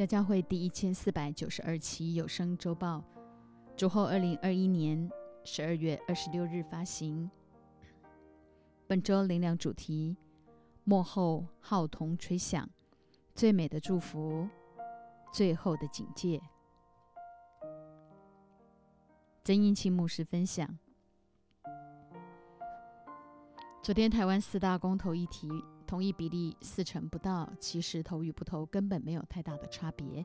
家教会第一千四百九十二期有声周报，主后二零二一年十二月二十六日发行。本周灵粮主题：幕后号筒吹响，最美的祝福，最后的警戒。曾英清牧师分享：昨天台湾四大公投议题。同意比例四成不到，其实投与不投根本没有太大的差别。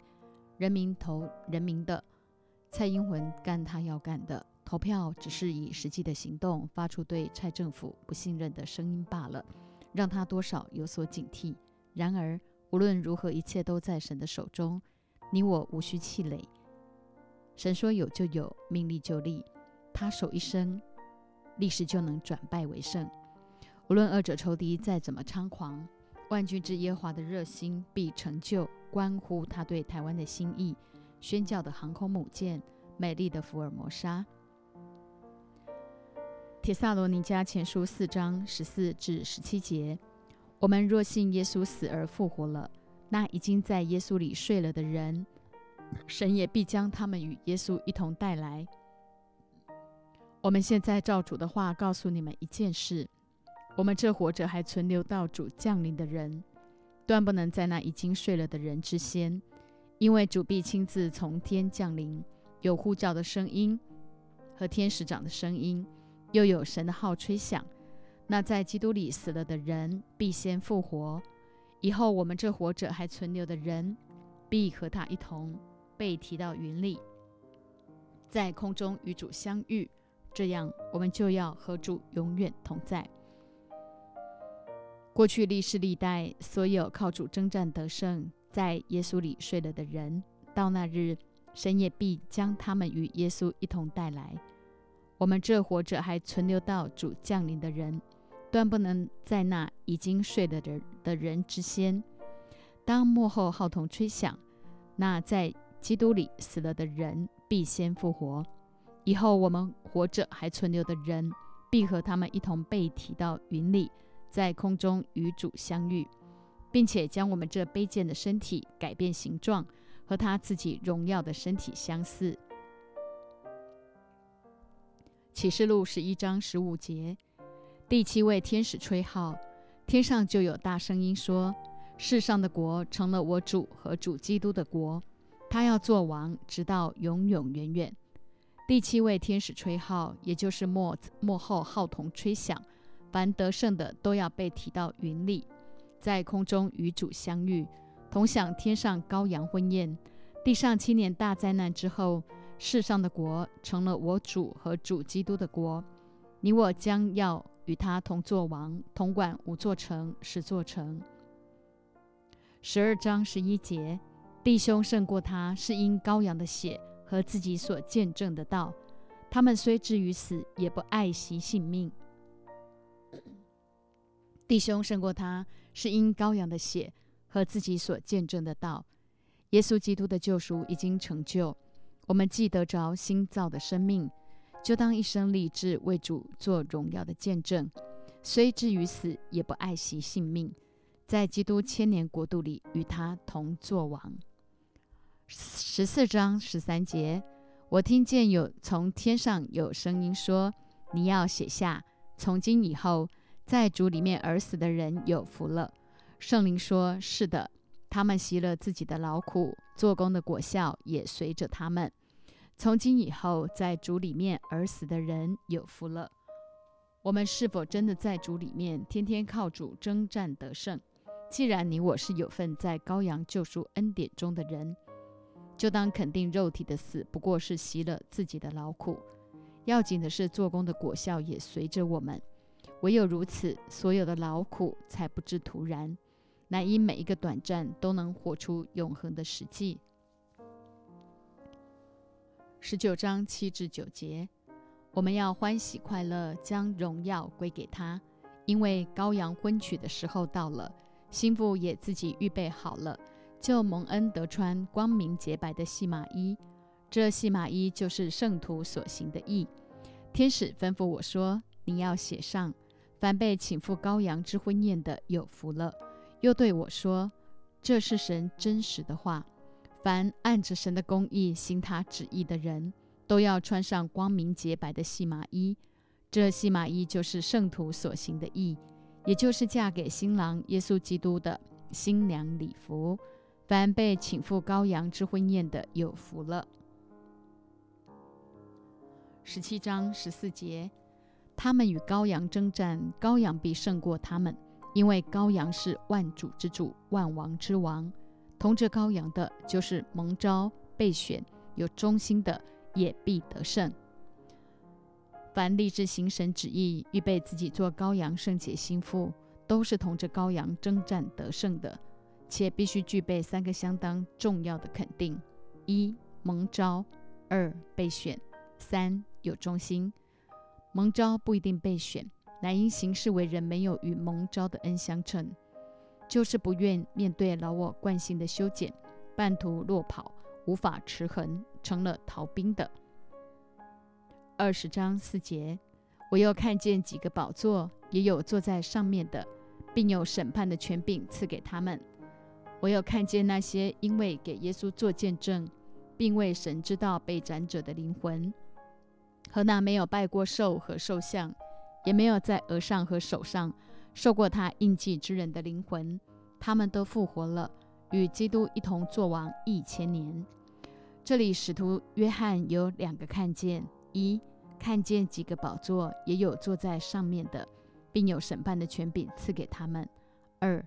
人民投人民的，蔡英文干他要干的，投票只是以实际的行动发出对蔡政府不信任的声音罢了，让他多少有所警惕。然而无论如何，一切都在神的手中，你我无需气馁。神说有就有，命立就立，他手一伸，历史就能转败为胜。无论二者仇敌再怎么猖狂，万军之耶华的热心必成就，关乎他对台湾的心意。宣教的航空母舰，美丽的福尔摩沙。铁萨罗尼迦前书四章十四至十七节：我们若信耶稣死而复活了，那已经在耶稣里睡了的人，神也必将他们与耶稣一同带来。我们现在照主的话告诉你们一件事。我们这活着还存留到主降临的人，断不能在那已经睡了的人之先，因为主必亲自从天降临，有呼叫的声音和天使长的声音，又有神的号吹响。那在基督里死了的人必先复活，以后我们这活着还存留的人，必和他一同被提到云里，在空中与主相遇，这样我们就要和主永远同在。过去历世历代所有靠主征战得胜，在耶稣里睡了的人，到那日，神也必将他们与耶稣一同带来。我们这活着还存留到主降临的人，断不能在那已经睡了的的人之先。当幕后号筒吹响，那在基督里死了的人必先复活。以后我们活着还存留的人，必和他们一同被提到云里。在空中与主相遇，并且将我们这卑贱的身体改变形状，和他自己荣耀的身体相似。启示录十一章十五节，第七位天使吹号，天上就有大声音说：“世上的国成了我主和主基督的国，他要做王，直到永永远远。”第七位天使吹号，也就是末末后号筒吹响。凡得胜的都要被提到云里，在空中与主相遇，同享天上羔羊婚宴。地上七年大灾难之后，世上的国成了我主和主基督的国。你我将要与他同作王，同管五座城、十座城。十二章十一节，弟兄胜过他，是因羔羊的血和自己所见证的道。他们虽至于死，也不爱惜性命。弟兄胜过他，是因羔羊的血和自己所见证的道。耶稣基督的救赎已经成就，我们既得着新造的生命，就当一生立志为主做荣耀的见证。虽至于死，也不爱惜性命，在基督千年国度里与他同作王。十四章十三节，我听见有从天上有声音说：“你要写下，从今以后。”在主里面而死的人有福了。圣灵说：“是的，他们习了自己的劳苦，做工的果效也随着他们。从今以后，在主里面而死的人有福了。”我们是否真的在主里面，天天靠主征战得胜？既然你我是有份在羔羊救赎恩典中的人，就当肯定肉体的死不过是习了自己的劳苦，要紧的是做工的果效也随着我们。唯有如此，所有的劳苦才不致徒然，乃因每一个短暂都能活出永恒的实际。十九章七至九节，我们要欢喜快乐，将荣耀归给他，因为羔羊婚娶的时候到了，心腹也自己预备好了，就蒙恩得穿光明洁白的细麻衣。这细麻衣就是圣徒所行的义。天使吩咐我说：“你要写上。”凡被请赴羔羊之婚宴的有福了。又对我说：“这是神真实的话。凡按着神的公义行他旨意的人，都要穿上光明洁白的细麻衣。这细麻衣就是圣徒所行的义，也就是嫁给新郎耶稣基督的新娘礼服。凡被请赴羔羊之婚宴的，有福了。十七章十四节，他们与羔羊征战，羔羊必胜过他们，因为羔羊是万主之主，万王之王。同着羔羊的，就是蒙召、备选、有忠心的，也必得胜。凡立志行神旨意、预备自己做羔羊圣洁心腹，都是同着羔羊征战得胜的，且必须具备三个相当重要的肯定：一、蒙召；二、备选；三、有忠心。蒙召不一定备选，乃因行事为人没有与蒙召的恩相称。就是不愿面对老我惯性的修剪，半途落跑，无法持衡，成了逃兵的。二十章四节，我又看见几个宝座，也有坐在上面的，并有审判的权柄赐给他们。我又看见那些因为给耶稣做见证，并为神知道被斩者的灵魂，和那没有拜过兽和兽像，也没有在额上和手上。受过他印记之人的灵魂，他们都复活了，与基督一同作王一千年。这里使徒约翰有两个看见：一看见几个宝座，也有坐在上面的，并有审判的权柄赐给他们；二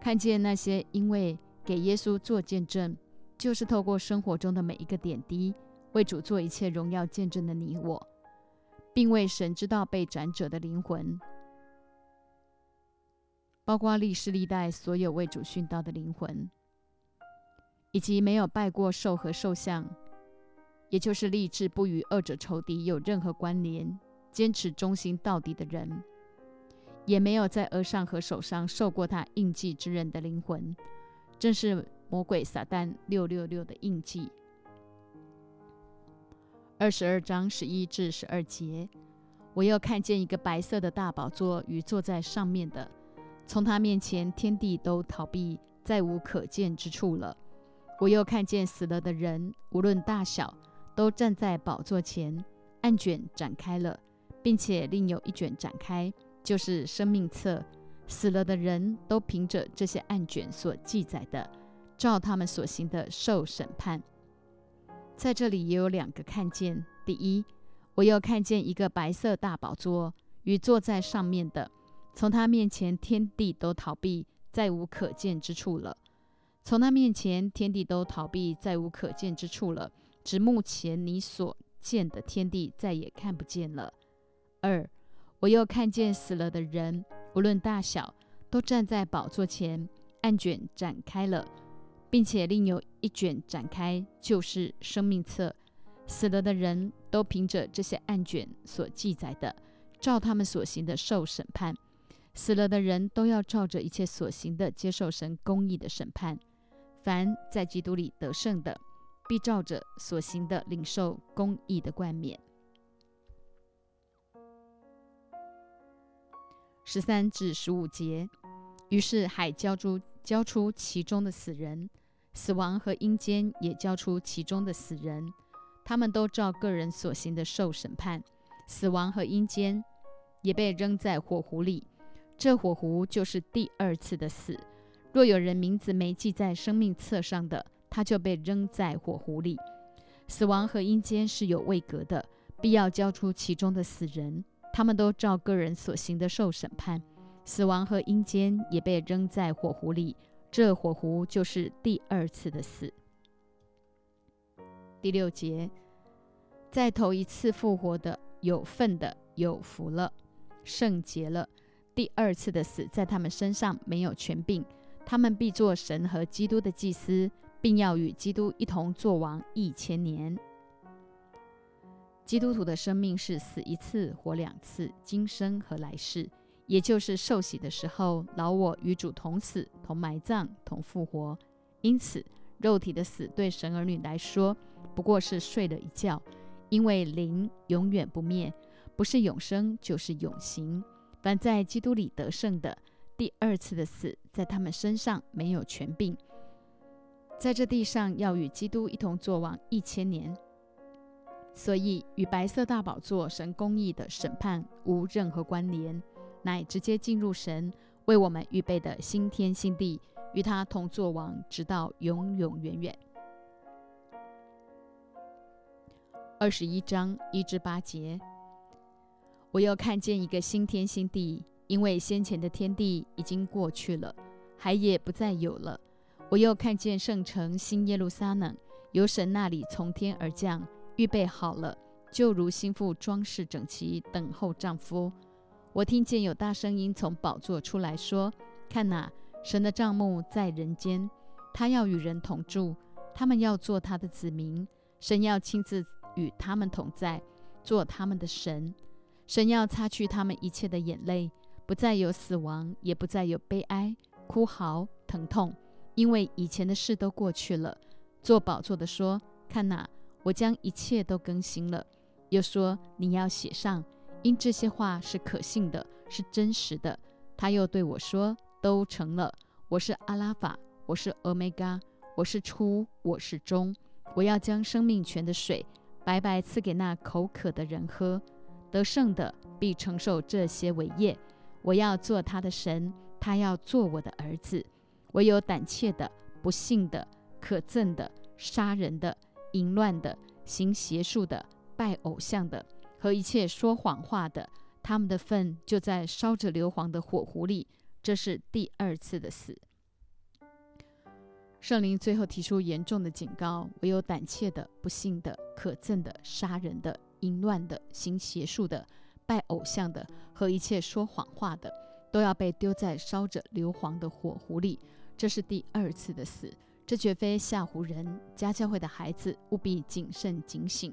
看见那些因为给耶稣做见证，就是透过生活中的每一个点滴，为主做一切荣耀见证的你我，并为神知道被斩者的灵魂。包括历世历代所有为主殉道的灵魂，以及没有拜过兽和兽像，也就是立志不与二者仇敌有任何关联、坚持忠心到底的人，也没有在额上和手上受过他印记之人的灵魂，正是魔鬼撒旦六六六的印记。二十二章十一至十二节，我又看见一个白色的大宝座与坐在上面的。从他面前，天地都逃避，再无可见之处了。我又看见死了的人，无论大小，都站在宝座前，案卷展开了，并且另有一卷展开，就是生命册。死了的人都凭着这些案卷所记载的，照他们所行的受审判。在这里也有两个看见：第一，我又看见一个白色大宝座与坐在上面的。从他面前，天地都逃避，再无可见之处了。从他面前，天地都逃避，再无可见之处了。指目前你所见的天地再也看不见了。二，我又看见死了的人，无论大小，都站在宝座前，案卷展开了，并且另有一卷展开，就是生命册。死了的人都凭着这些案卷所记载的，照他们所行的受审判。死了的人都要照着一切所行的接受神公义的审判。凡在基督里得胜的，必照着所行的领受公义的冠冕。十三至十五节，于是海交出交出其中的死人，死亡和阴间也交出其中的死人，他们都照个人所行的受审判。死亡和阴间也被扔在火湖里。这火湖就是第二次的死。若有人名字没记在生命册上的，他就被扔在火湖里。死亡和阴间是有位格的，必要交出其中的死人，他们都照个人所行的受审判。死亡和阴间也被扔在火湖里。这火狐就是第二次的死。第六节，在头一次复活的有份的有福了，圣洁了。第二次的死在他们身上没有权柄，他们必做神和基督的祭司，并要与基督一同作王一千年。基督徒的生命是死一次活两次，今生和来世，也就是受洗的时候，老我与主同死、同埋葬、同复活。因此，肉体的死对神儿女来说不过是睡了一觉，因为灵永远不灭，不是永生就是永行。凡在基督里得胜的，第二次的死在他们身上没有权柄，在这地上要与基督一同作王一千年，所以与白色大宝座神公义的审判无任何关联，乃直接进入神为我们预备的新天新地，与他同作王，直到永永远远。二十一章一至八节，我又看见一个新天新地，因为先前的天地已经过去了，海也不再有了。我又看见圣城新耶路撒冷由神那里从天而降，预备好了，就如心腹装饰整齐，等候丈夫。我听见有大声音从宝座出来说：“看哪，神的帐幕在人间，他要与人同住，他们要做他的子民，神要亲自。”与他们同在，做他们的神。神要擦去他们一切的眼泪，不再有死亡，也不再有悲哀、哭嚎、疼痛，因为以前的事都过去了。做宝座的说：“看哪，我将一切都更新了。”又说：“你要写上，因这些话是可信的，是真实的。”他又对我说：“都成了。我是阿拉法，我是欧米伽，我是初，我是终。我要将生命泉的水。”白白赐给那口渴的人喝，得胜的必承受这些伟业。我要做他的神，他要做我的儿子。唯有胆怯的、不幸的、可憎的、杀人的、淫乱的、行邪术的、拜偶像的和一切说谎话的，他们的份就在烧着硫磺的火湖里。这是第二次的死。圣灵最后提出严重的警告：唯有胆怯的、不幸的、可憎的、杀人的、淫乱的、行邪术的、拜偶像的和一切说谎话的，都要被丢在烧着硫磺的火湖里。这是第二次的死，这绝非吓唬人。家教会的孩子务必谨慎警醒。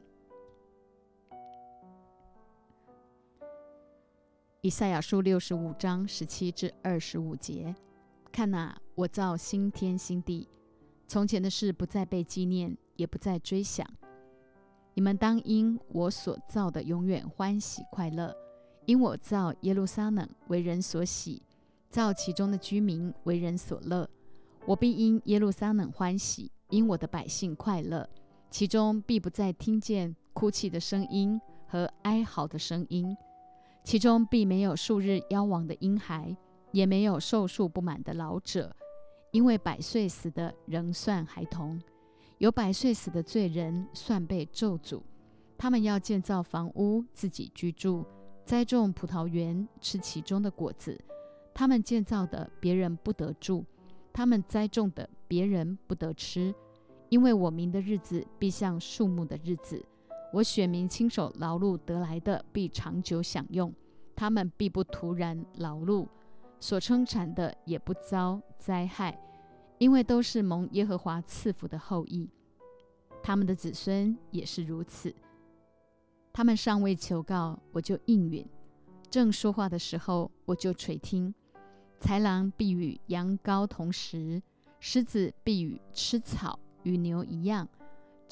以赛亚书六十五章十七至二十五节：看哪，我造新天新地。从前的事不再被纪念，也不再追想。你们当因我所造的永远欢喜快乐，因我造耶路撒冷为人所喜，造其中的居民为人所乐。我必因耶路撒冷欢喜，因我的百姓快乐，其中必不再听见哭泣的声音和哀嚎的声音，其中必没有数日夭亡的婴孩，也没有寿数不满的老者。因为百岁死的仍算孩童，有百岁死的罪人算被咒诅。他们要建造房屋自己居住，栽种葡萄园吃其中的果子。他们建造的别人不得住，他们栽种的别人不得吃。因为我民的日子必像树木的日子，我选民亲手劳碌得来的必长久享用，他们必不突然劳碌。所生产的也不遭灾害，因为都是蒙耶和华赐福的后裔。他们的子孙也是如此。他们尚未求告，我就应允；正说话的时候，我就垂听。豺狼必与羊羔同食，狮子必与吃草与牛一样，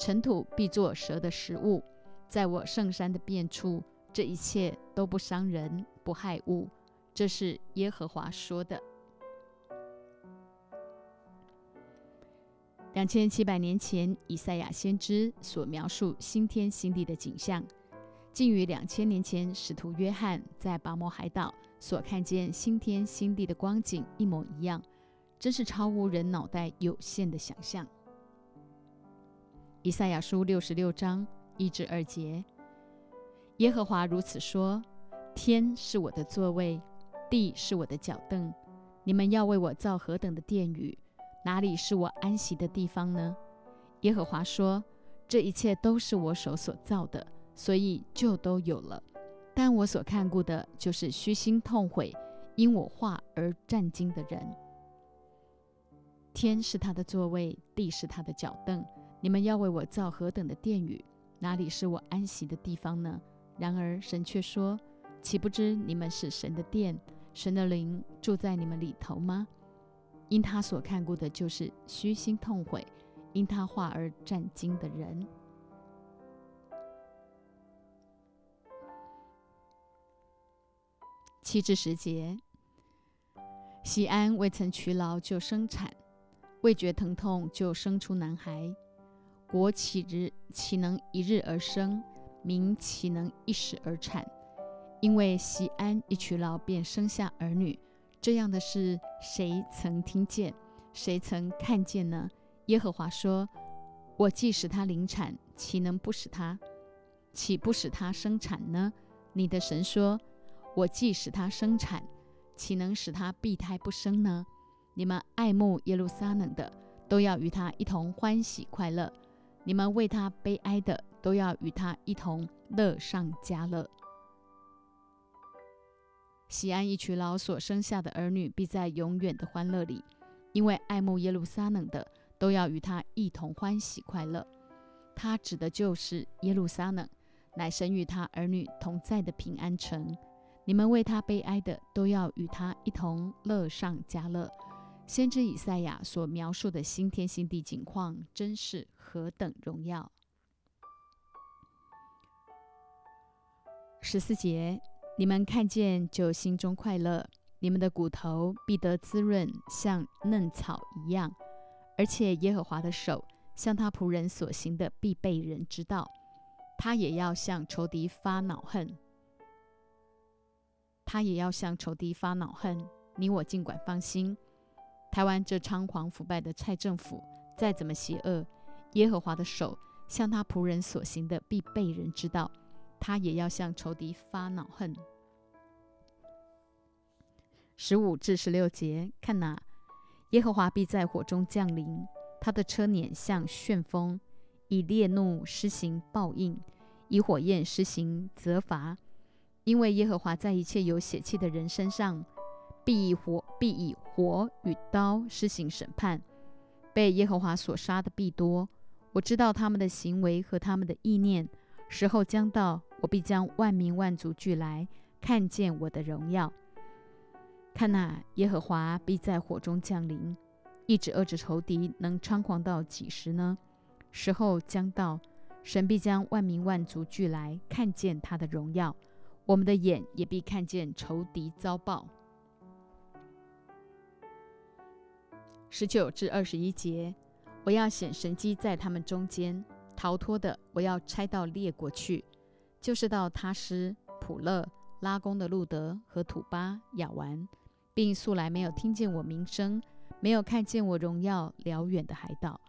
尘土必作蛇的食物。在我圣山的遍处，这一切都不伤人，不害物。这是耶和华说的。两千七百年前，以赛亚先知所描述新天新地的景象，竟与两千年前使徒约翰在巴摩海岛所看见新天新地的光景一模一样，真是超乎人脑袋有限的想象。以赛亚书六十六章一至二节：耶和华如此说：天是我的座位。地是我的脚凳，你们要为我造何等的殿宇？哪里是我安息的地方呢？耶和华说：“这一切都是我手所造的，所以就都有了。但我所看顾的，就是虚心痛悔，因我话而战惊的人。天是他的座位，地是他的脚凳。你们要为我造何等的殿宇？哪里是我安息的地方呢？然而神却说：岂不知你们是神的殿？”神的灵住在你们里头吗？因他所看顾的，就是虚心痛悔、因他话而战惊的人。七至十节，西安未曾劬劳就生产，未觉疼痛就生出男孩。国岂日岂能一日而生？民岂能一时而产？因为西安一娶劳便生下儿女，这样的事谁曾听见？谁曾看见呢？耶和华说：“我既使他临产，岂能不使他？岂不使他生产呢？”你的神说：“我既使他生产，岂能使他闭胎不生呢？”你们爱慕耶路撒冷的，都要与他一同欢喜快乐；你们为他悲哀的，都要与他一同乐上加乐。西安一曲老所生下的儿女，必在永远的欢乐里，因为爱慕耶路撒冷的，都要与他一同欢喜快乐。他指的就是耶路撒冷，乃神与他儿女同在的平安城。你们为他悲哀的，都要与他一同乐上加乐。先知以赛亚所描述的新天新地景况，真是何等荣耀！十四节，你们看见就心中快乐，你们的骨头必得滋润，像嫩草一样。而且耶和华的手向他仆人所行的，必被人知道。他也要向仇敌发恼恨，他也要向仇敌发恼恨。你我尽管放心。台湾这猖狂腐败的蔡政府，再怎么邪恶，耶和华的手向他仆人所行的，必被人知道。他也要向仇敌发恼恨。十五至十六节，看哪，耶和华必在火中降临，他的车辇像旋风，以烈怒施行报应，以火焰施行责罚，因为耶和华在一切有血气的人身上。必以火必以火与刀施行审判，被耶和华所杀的必多。我知道他们的行为和他们的意念。时候将到，我必将万民万族聚来，看见我的荣耀。看那耶和华必在火中降临，一直遏制仇敌，能猖狂到几时呢？时候将到，神必将万民万族聚来，看见他的荣耀。我们的眼也必看见仇敌遭报。十九至二十一节，我要显神机在他们中间，逃脱的我要拆到列国去，就是到他施、普勒、拉宫的路德和土巴、亚完，并素来没有听见我名声、没有看见我荣耀辽远的海岛，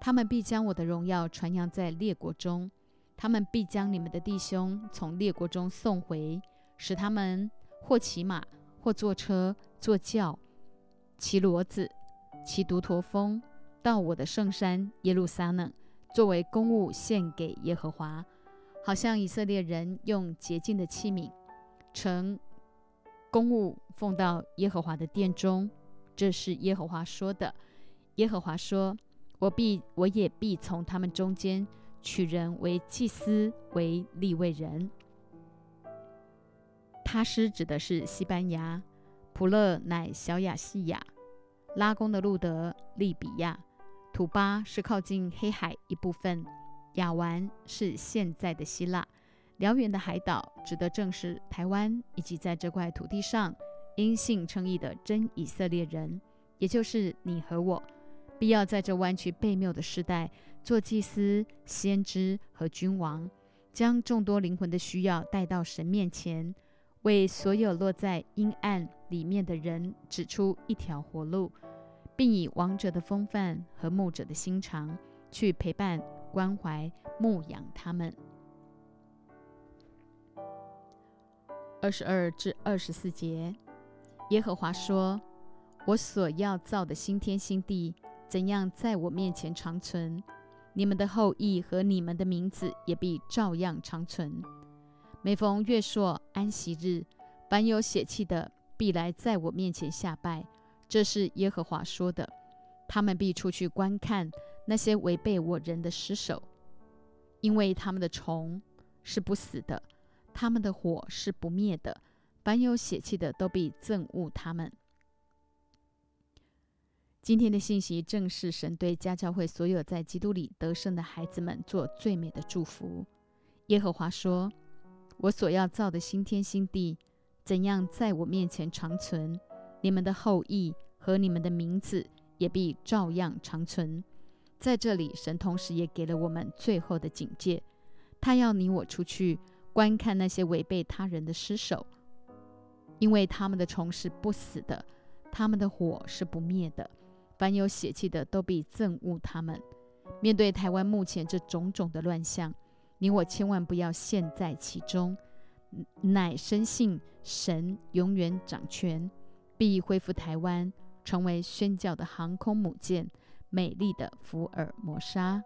他们必将我的荣耀传扬在列国中，他们必将你们的弟兄从列国中送回，使他们或骑马，或坐车、坐轿、骑骡子。骑独驼峰到我的圣山耶路撒冷，作为公物献给耶和华，好像以色列人用洁净的器皿盛公物奉到耶和华的殿中。这是耶和华说的。耶和华说：“我必我也必从他们中间取人为祭司，为立位人。”他师指的是西班牙，普勒乃小亚细亚。拉宫的路德、利比亚、土巴是靠近黑海一部分，亚完是现在的希腊。辽远的海岛指的正是台湾以及在这块土地上因信称义的真以色列人，也就是你和我。必要在这弯曲悖谬的时代做祭司、先知和君王，将众多灵魂的需要带到神面前，为所有落在阴暗里面的人指出一条活路。并以王者的风范和牧者的心肠去陪伴、关怀、牧养他们。二十二至二十四节，耶和华说：“我所要造的新天新地，怎样在我面前长存？你们的后裔和你们的名字也必照样长存。每逢月朔安息日，凡有血气的，必来在我面前下拜。”这是耶和华说的，他们必出去观看那些违背我人的尸首，因为他们的虫是不死的，他们的火是不灭的，凡有血气的都必憎恶他们。今天的信息正是神对家教会所有在基督里得胜的孩子们做最美的祝福。耶和华说：“我所要造的新天新地，怎样在我面前长存？你们的后裔。”和你们的名字也必照样长存。在这里，神同时也给了我们最后的警戒，他要你我出去观看那些违背他人的尸首，因为他们的虫是不死的，他们的火是不灭的。凡有血气的，都必憎恶他们。面对台湾目前这种种的乱象，你我千万不要陷在其中，乃深信神永远掌权，必恢复台湾，成为宣教的航空母舰，美丽的福尔摩沙。